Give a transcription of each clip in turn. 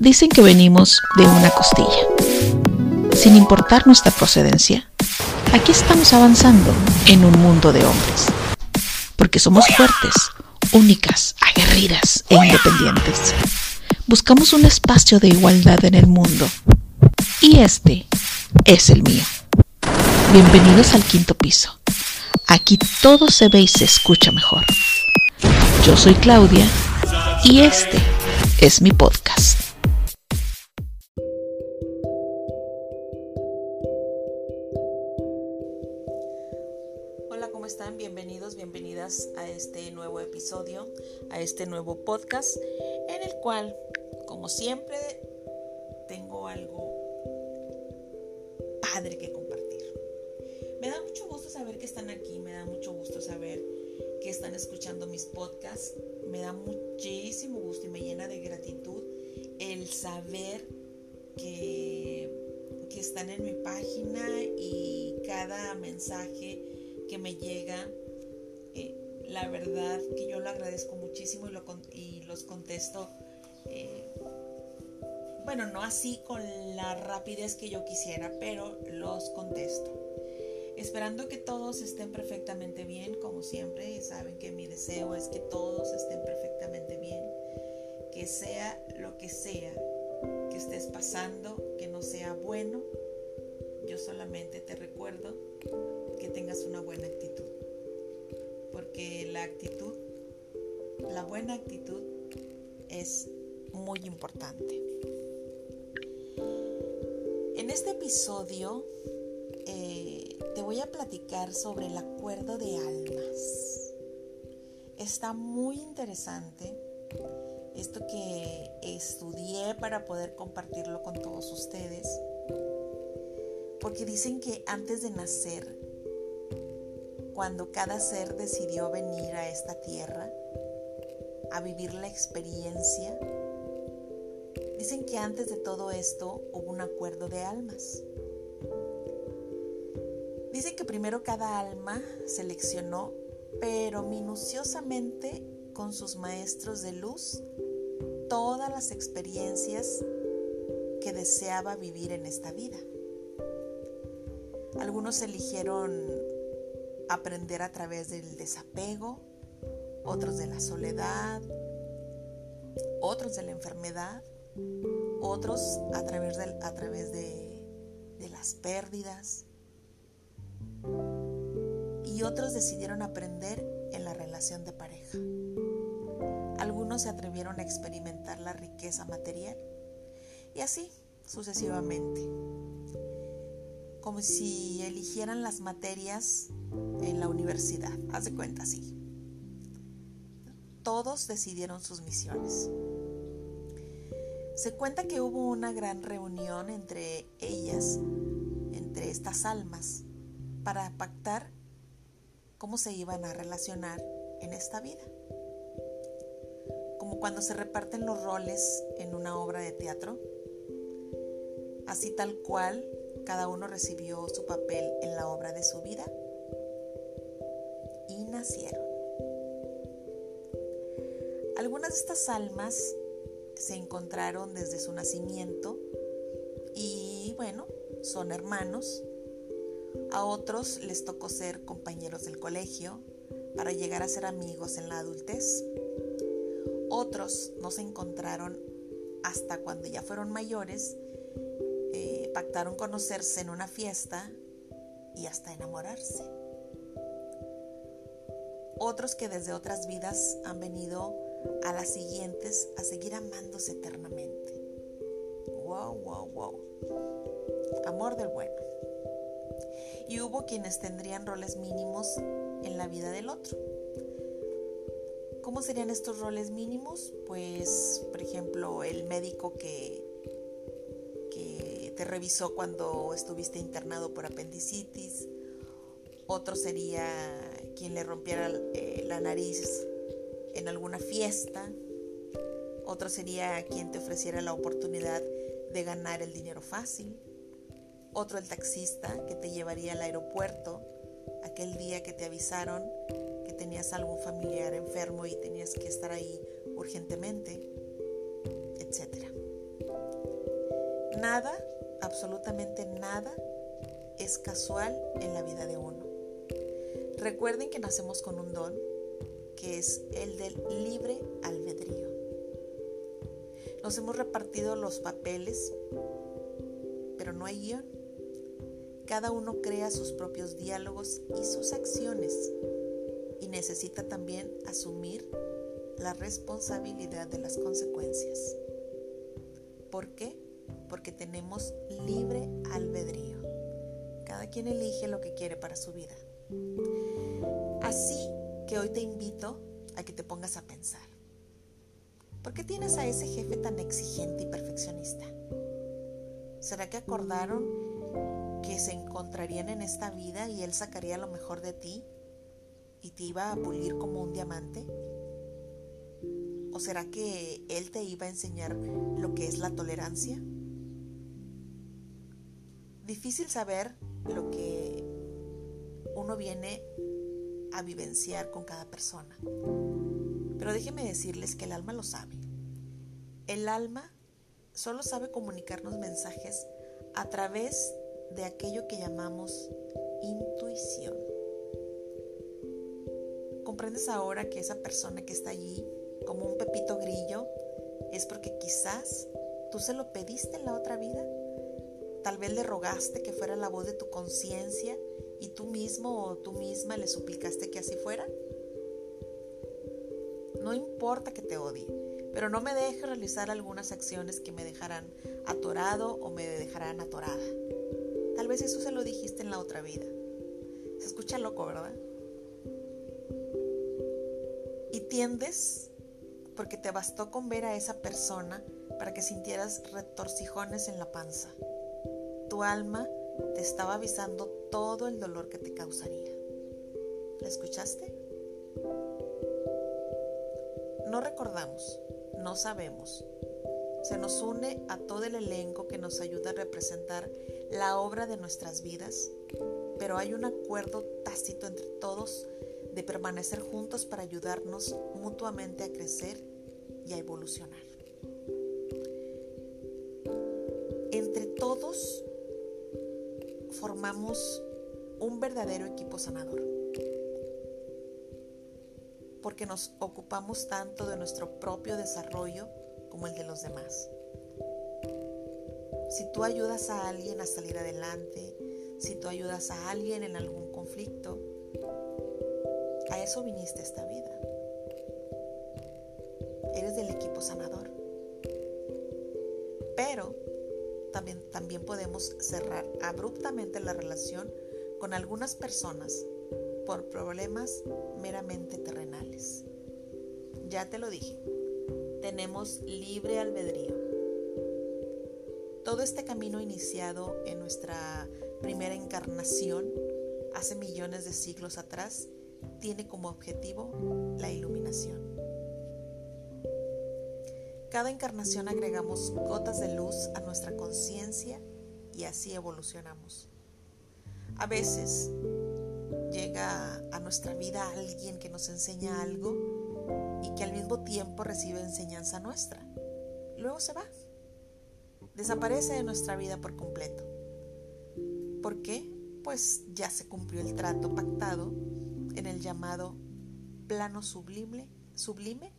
Dicen que venimos de una costilla. Sin importar nuestra procedencia, aquí estamos avanzando en un mundo de hombres. Porque somos fuertes, únicas, aguerridas e independientes. Buscamos un espacio de igualdad en el mundo. Y este es el mío. Bienvenidos al quinto piso. Aquí todo se ve y se escucha mejor. Yo soy Claudia y este es mi podcast. A este nuevo episodio, a este nuevo podcast, en el cual, como siempre, tengo algo padre que compartir. Me da mucho gusto saber que están aquí, me da mucho gusto saber que están escuchando mis podcasts. Me da muchísimo gusto y me llena de gratitud el saber que, que están en mi página y cada mensaje que me llega, eh, la verdad que yo lo agradezco muchísimo y, lo, y los contesto. Eh, bueno, no así con la rapidez que yo quisiera, pero los contesto esperando que todos estén perfectamente bien, como siempre, y saben que mi deseo es que todos estén perfectamente bien, que sea lo que sea que estés pasando, que no sea bueno, yo solamente te recuerdo que tengas una buena actitud, porque la actitud, la buena actitud es muy importante. En este episodio eh, te voy a platicar sobre el acuerdo de almas. Está muy interesante esto que estudié para poder compartirlo con todos ustedes. Porque dicen que antes de nacer, cuando cada ser decidió venir a esta tierra a vivir la experiencia, dicen que antes de todo esto hubo un acuerdo de almas. Dice que primero cada alma seleccionó, pero minuciosamente con sus maestros de luz, todas las experiencias que deseaba vivir en esta vida. Algunos eligieron aprender a través del desapego, otros de la soledad, otros de la enfermedad, otros a través de, a través de, las pérdidas, y otros decidieron aprender en la relación de pareja. Algunos se atrevieron a experimentar la riqueza material y así sucesivamente, como si eligieran las materias en la universidad, haz de cuenta así. Todos decidieron sus misiones. Se cuenta que hubo una gran reunión entre ellas, entre estas almas, para pactar cómo se iban a relacionar en esta vida. Como cuando se reparten los roles en una obra de teatro, así tal cual cada uno recibió su papel en la obra de su vida y nacieron. Algunas de estas almas se encontraron desde su nacimiento y bueno, son hermanos a otros les tocó ser compañeros del colegio para llegar a ser amigos en la adultez. Otros no se encontraron hasta cuando ya fueron mayores, eh, pactaron conocerse en una fiesta y hasta enamorarse. Otros que desde otras vidas han venido a las siguientes a seguir amándose eternamente. Wow, wow, wow. Amor del bueno y hubo quienes tendrían roles mínimos en la vida del otro. ¿Cómo serían estos roles mínimos? Pues, por ejemplo, el médico que, que te revisó cuando estuviste internado por apendicitis. Otro sería quien le rompiera eh, la nariz en alguna fiesta. Otro sería quien te ofreciera la oportunidad de ganar el dinero fácil otro el taxista que te llevaría al aeropuerto aquel día que te avisaron que tenías algún familiar enfermo y tenías que estar ahí urgentemente, etc. Nada, absolutamente nada, es casual en la vida de uno. Recuerden que nacemos con un don, que es el del libre albedrío. Nos hemos repartido los papeles, pero no hay guion. Cada uno crea sus propios diálogos y sus acciones y necesita también asumir la responsabilidad de las consecuencias. ¿Por qué? Porque tenemos libre albedrío. Cada quien elige lo que quiere para su vida. Así que hoy te invito a que te pongas a pensar. ¿Por qué tienes a ese jefe tan exigente y perfeccionista? ¿Será que acordaron que se encontrarían en esta vida y él sacaría lo mejor de ti y te iba a pulir como un diamante? ¿O será que él te iba a enseñar lo que es la tolerancia? Difícil saber lo que uno viene a vivenciar con cada persona. Pero déjenme decirles que el alma lo sabe. El alma solo sabe comunicarnos mensajes a través de aquello que llamamos intuición. ¿Comprendes ahora que esa persona que está allí como un pepito grillo es porque quizás tú se lo pediste en la otra vida? Tal vez le rogaste que fuera la voz de tu conciencia y tú mismo o tú misma le suplicaste que así fuera. No importa que te odie, pero no me dejes realizar algunas acciones que me dejarán atorado o me dejarán atorada. Tal vez eso se lo dijiste en la otra vida. Se escucha loco, ¿verdad? Y tiendes porque te bastó con ver a esa persona para que sintieras retorcijones en la panza alma te estaba avisando todo el dolor que te causaría. ¿La escuchaste? No recordamos, no sabemos. Se nos une a todo el elenco que nos ayuda a representar la obra de nuestras vidas, pero hay un acuerdo tácito entre todos de permanecer juntos para ayudarnos mutuamente a crecer y a evolucionar. Formamos un verdadero equipo sanador. Porque nos ocupamos tanto de nuestro propio desarrollo como el de los demás. Si tú ayudas a alguien a salir adelante, si tú ayudas a alguien en algún conflicto, a eso viniste esta vida. Eres del equipo sanador. Pero también, podemos cerrar abruptamente la relación con algunas personas por problemas meramente terrenales. Ya te lo dije, tenemos libre albedrío. Todo este camino iniciado en nuestra primera encarnación hace millones de siglos atrás tiene como objetivo la iluminación. Cada encarnación agregamos gotas de luz a nuestra conciencia y así evolucionamos. A veces llega a nuestra vida alguien que nos enseña algo y que al mismo tiempo recibe enseñanza nuestra. Luego se va. Desaparece de nuestra vida por completo. ¿Por qué? Pues ya se cumplió el trato pactado en el llamado plano sublime, sublime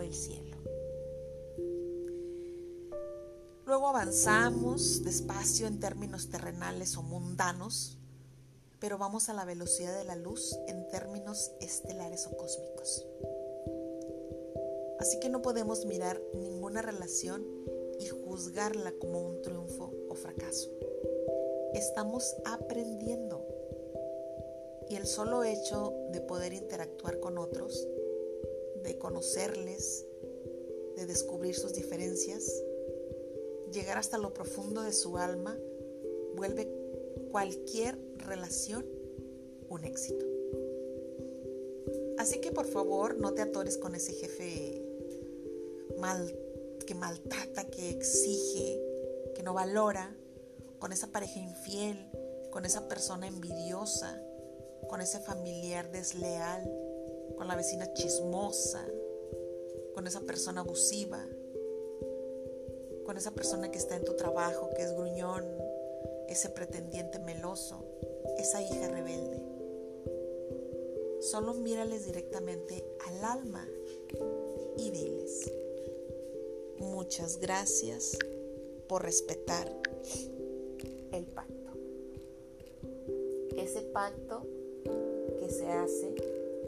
el cielo. Luego avanzamos despacio en términos terrenales o mundanos, pero vamos a la velocidad de la luz en términos estelares o cósmicos. Así que no podemos mirar ninguna relación y juzgarla como un triunfo o fracaso. Estamos aprendiendo y el solo hecho de poder interactuar con otros, de conocerles, de descubrir sus diferencias, llegar hasta lo profundo de su alma, vuelve cualquier relación un éxito. Así que por favor no te atores con ese jefe mal, que maltrata, que exige, que no valora, con esa pareja infiel, con esa persona envidiosa, con ese familiar desleal, con la vecina chismosa, con esa persona abusiva, con esa persona que está en tu trabajo, que es gruñón, ese pretendiente meloso, esa hija rebelde. Solo mírales directamente al alma y diles, muchas gracias por respetar el pacto. Ese pacto que se hace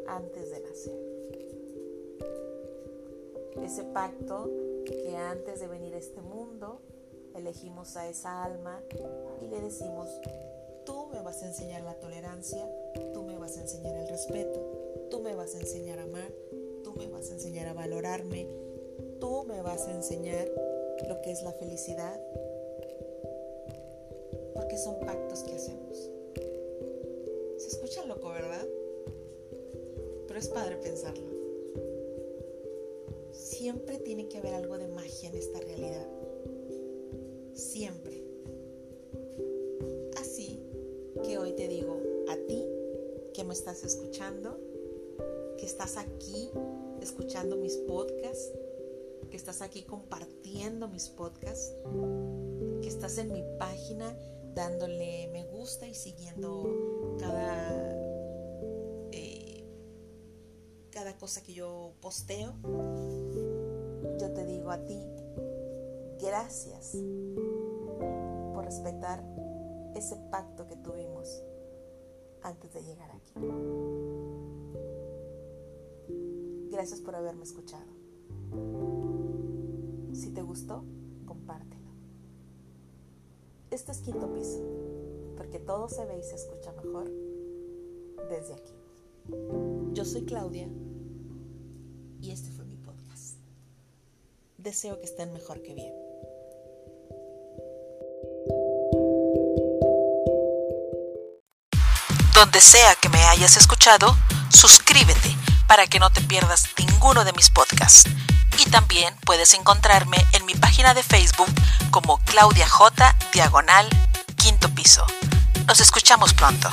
antes de nacer. Ese pacto que antes de venir a este mundo elegimos a esa alma y le decimos, tú me vas a enseñar la tolerancia, tú me vas a enseñar el respeto, tú me vas a enseñar a amar, tú me vas a enseñar a valorarme, tú me vas a enseñar lo que es la felicidad, porque son pactos que hacemos. Se escucha loco, ¿verdad? Es padre pensarlo. Siempre tiene que haber algo de magia en esta realidad. Siempre. Así que hoy te digo a ti que me estás escuchando, que estás aquí escuchando mis podcasts, que estás aquí compartiendo mis podcasts, que estás en mi página dándole me gusta y siguiendo cada, que yo posteo. Yo te digo a ti, gracias por respetar ese pacto que tuvimos antes de llegar aquí. Gracias por haberme escuchado. Si te gustó, compártelo. Este es quinto piso, porque todo se ve y se escucha mejor desde aquí. Yo soy Claudia y este fue mi podcast. Deseo que estén mejor que bien. Donde sea que me hayas escuchado, suscríbete para que no te pierdas ninguno de mis podcasts. Y también puedes encontrarme en mi página de Facebook como Claudia J. Diagonal Quinto Piso. Nos escuchamos pronto.